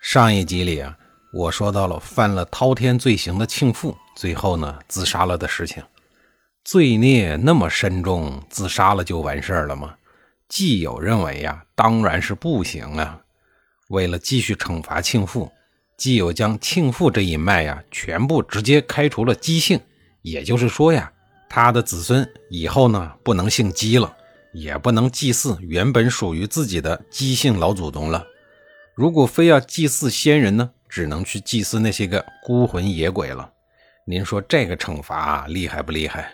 上一集里啊，我说到了犯了滔天罪行的庆父，最后呢自杀了的事情。罪孽那么深重，自杀了就完事儿了吗？季友认为呀，当然是不行啊。为了继续惩罚庆父，季友将庆父这一脉呀，全部直接开除了姬姓，也就是说呀，他的子孙以后呢不能姓姬了，也不能祭祀原本属于自己的姬姓老祖宗了。如果非要祭祀先人呢，只能去祭祀那些个孤魂野鬼了。您说这个惩罚厉害不厉害？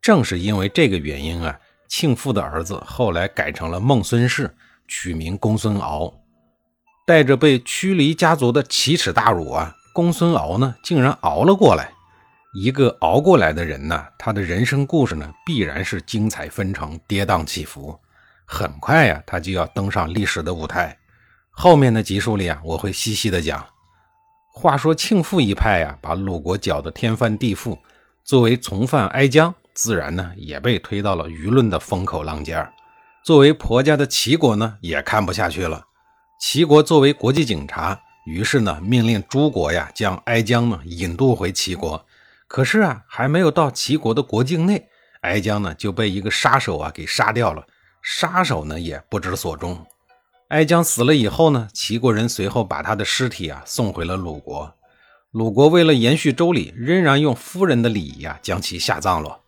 正是因为这个原因啊，庆父的儿子后来改成了孟孙氏，取名公孙敖，带着被驱离家族的奇耻大辱啊，公孙敖呢竟然熬了过来。一个熬过来的人呢，他的人生故事呢必然是精彩纷呈、跌宕起伏，很快呀，他就要登上历史的舞台。后面的集数里啊，我会细细的讲。话说庆父一派呀，把鲁国搅得天翻地覆，作为从犯哀姜，自然呢也被推到了舆论的风口浪尖作为婆家的齐国呢，也看不下去了。齐国作为国际警察，于是呢命令诸国呀，将哀姜呢引渡回齐国。可是啊，还没有到齐国的国境内，哀姜呢就被一个杀手啊给杀掉了。杀手呢也不知所终。哀姜死了以后呢，齐国人随后把他的尸体啊送回了鲁国。鲁国为了延续周礼，仍然用夫人的礼仪啊将其下葬了。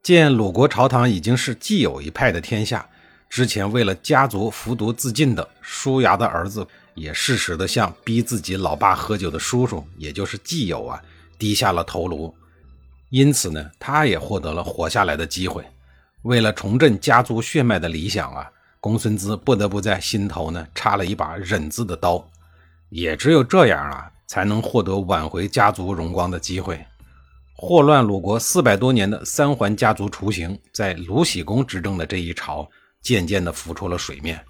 见鲁国朝堂已经是既有一派的天下，之前为了家族服毒自尽的叔牙的儿子，也适时的向逼自己老爸喝酒的叔叔，也就是季友啊，低下了头颅。因此呢，他也获得了活下来的机会。为了重振家族血脉的理想啊。公孙资不得不在心头呢插了一把忍字的刀，也只有这样啊，才能获得挽回家族荣光的机会。祸乱鲁国四百多年的三桓家族雏形，在鲁僖公执政的这一朝，渐渐地浮出了水面。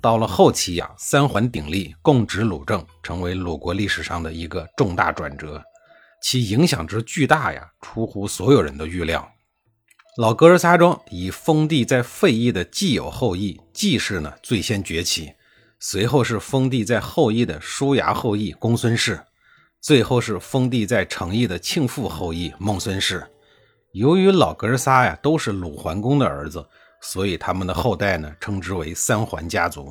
到了后期呀，三桓鼎立，共执鲁政，成为鲁国历史上的一个重大转折，其影响之巨大呀，出乎所有人的预料。老哥儿仨中，以封地在费邑的季友后裔季氏呢最先崛起，随后是封地在后邑的叔牙后裔公孙氏，最后是封地在成邑的庆父后裔孟孙氏。由于老哥儿仨呀都是鲁桓公的儿子，所以他们的后代呢称之为三桓家族。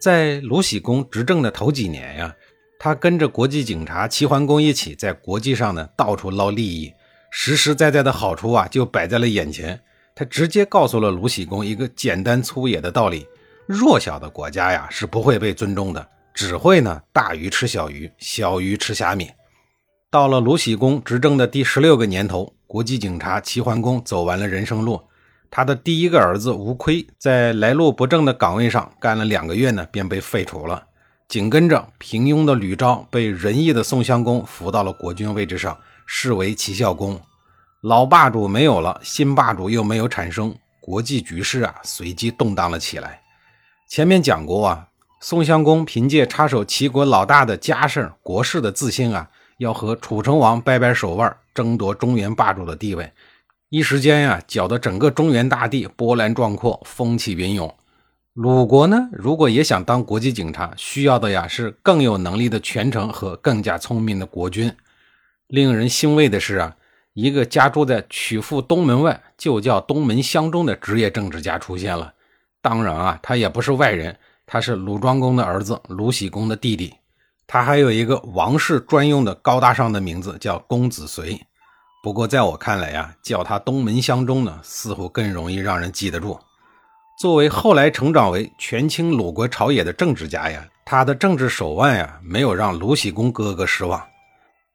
在鲁僖公执政的头几年呀，他跟着国际警察齐桓公一起在国际上呢到处捞利益。实实在在的好处啊，就摆在了眼前。他直接告诉了鲁喜公一个简单粗野的道理：弱小的国家呀是不会被尊重的，只会呢大鱼吃小鱼，小鱼吃虾米。到了鲁喜公执政的第十六个年头，国际警察齐桓公走完了人生路，他的第一个儿子吴亏在来路不正的岗位上干了两个月呢，便被废除了。紧跟着，平庸的吕昭被仁义的宋襄公扶到了国君位置上。视为齐孝公，老霸主没有了，新霸主又没有产生，国际局势啊随即动荡了起来。前面讲过啊，宋襄公凭借插手齐国老大的家事国事的自信啊，要和楚成王掰掰手腕，争夺中原霸主的地位，一时间呀，搅得整个中原大地波澜壮阔，风起云涌。鲁国呢，如果也想当国际警察，需要的呀是更有能力的权臣和更加聪明的国君。令人欣慰的是啊，一个家住在曲阜东门外，就叫东门乡中的职业政治家出现了。当然啊，他也不是外人，他是鲁庄公的儿子，鲁僖公的弟弟。他还有一个王室专用的高大上的名字，叫公子绥。不过在我看来呀，叫他东门乡中呢，似乎更容易让人记得住。作为后来成长为权倾鲁国朝野的政治家呀，他的政治手腕呀，没有让鲁僖公哥哥失望。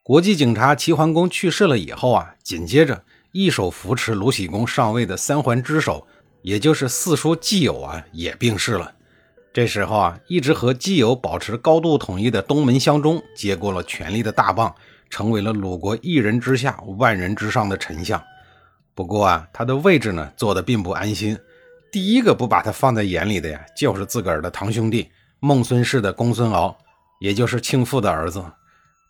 国际警察齐桓公去世了以后啊，紧接着一手扶持鲁僖公上位的三桓之首，也就是四叔季友啊，也病逝了。这时候啊，一直和基友保持高度统一的东门襄中接过了权力的大棒，成为了鲁国一人之下、万人之上的丞相。不过啊，他的位置呢，坐的并不安心。第一个不把他放在眼里的呀，就是自个儿的堂兄弟孟孙氏的公孙敖，也就是庆父的儿子。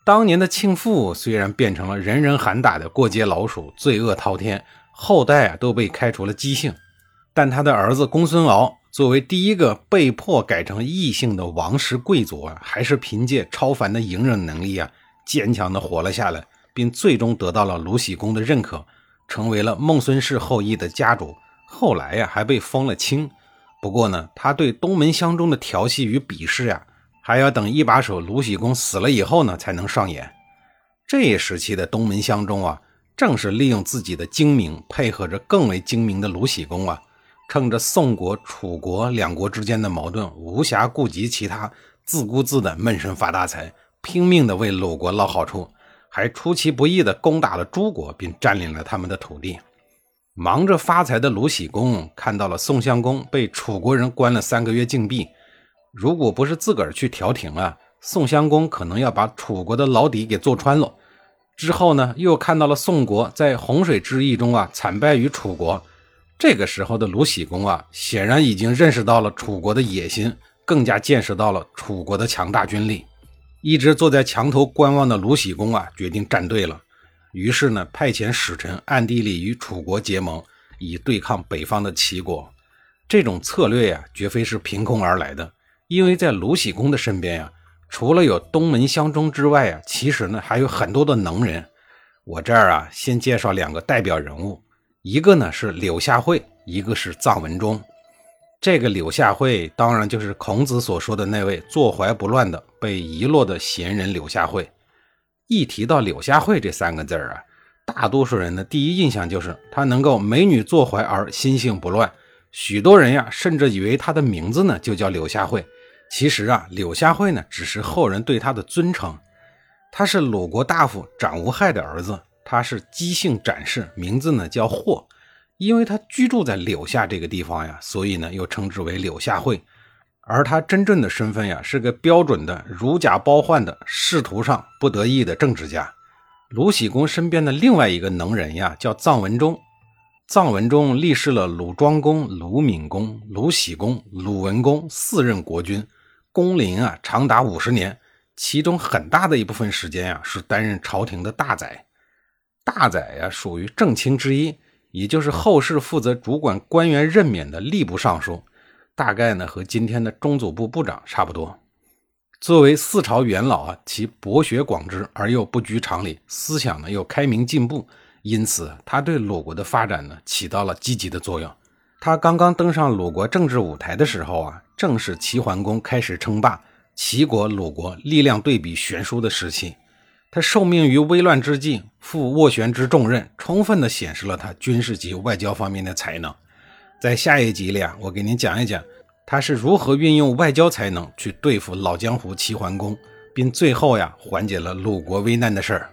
当年的庆父虽然变成了人人喊打的过街老鼠，罪恶滔天，后代啊都被开除了姬姓，但他的儿子公孙敖。作为第一个被迫改成异姓的王室贵族啊，还是凭借超凡的隐忍能力啊，坚强的活了下来，并最终得到了鲁僖公的认可，成为了孟孙氏后裔的家主。后来呀，还被封了卿。不过呢，他对东门乡中的调戏与鄙视呀，还要等一把手鲁喜公死了以后呢，才能上演。这一时期的东门乡中啊，正是利用自己的精明，配合着更为精明的鲁喜公啊。趁着宋国、楚国两国之间的矛盾，无暇顾及其他，自顾自的闷声发大财，拼命的为鲁国捞好处，还出其不意的攻打了诸国，并占领了他们的土地。忙着发财的鲁僖公看到了宋襄公被楚国人关了三个月禁闭，如果不是自个儿去调停啊，宋襄公可能要把楚国的牢底给坐穿了。之后呢，又看到了宋国在洪水之役中啊惨败于楚国。这个时候的鲁僖公啊，显然已经认识到了楚国的野心，更加见识到了楚国的强大军力。一直坐在墙头观望的鲁僖公啊，决定站队了。于是呢，派遣使臣暗地里与楚国结盟，以对抗北方的齐国。这种策略呀，绝非是凭空而来的，因为在鲁僖公的身边呀，除了有东门襄中之外啊，其实呢还有很多的能人。我这儿啊，先介绍两个代表人物。一个呢是柳下惠，一个是臧文忠。这个柳下惠当然就是孔子所说的那位坐怀不乱的被遗落的贤人柳下惠。一提到柳下惠这三个字儿啊，大多数人的第一印象就是他能够美女坐怀而心性不乱。许多人呀，甚至以为他的名字呢就叫柳下惠。其实啊，柳下惠呢只是后人对他的尊称。他是鲁国大夫展无害的儿子。他是姬姓展氏，名字呢叫霍，因为他居住在柳下这个地方呀，所以呢又称之为柳下惠。而他真正的身份呀，是个标准的如假包换的仕途上不得意的政治家。鲁僖公身边的另外一个能人呀，叫臧文忠。臧文忠历仕了鲁庄公、鲁闵公、鲁僖公、鲁文公四任国君，公龄啊长达五十年，其中很大的一部分时间呀是担任朝廷的大宰。大宰呀，属于正卿之一，也就是后世负责主管官员任免的吏部尚书，大概呢和今天的中组部部长差不多。作为四朝元老啊，其博学广知而又不拘常理，思想呢又开明进步，因此他对鲁国的发展呢起到了积极的作用。他刚刚登上鲁国政治舞台的时候啊，正是齐桓公开始称霸，齐国、鲁国力量对比悬殊的时期。他受命于危乱之际，负斡旋之重任，充分地显示了他军事及外交方面的才能。在下一集里啊，我给您讲一讲他是如何运用外交才能去对付老江湖齐桓公，并最后呀缓解了鲁国危难的事儿。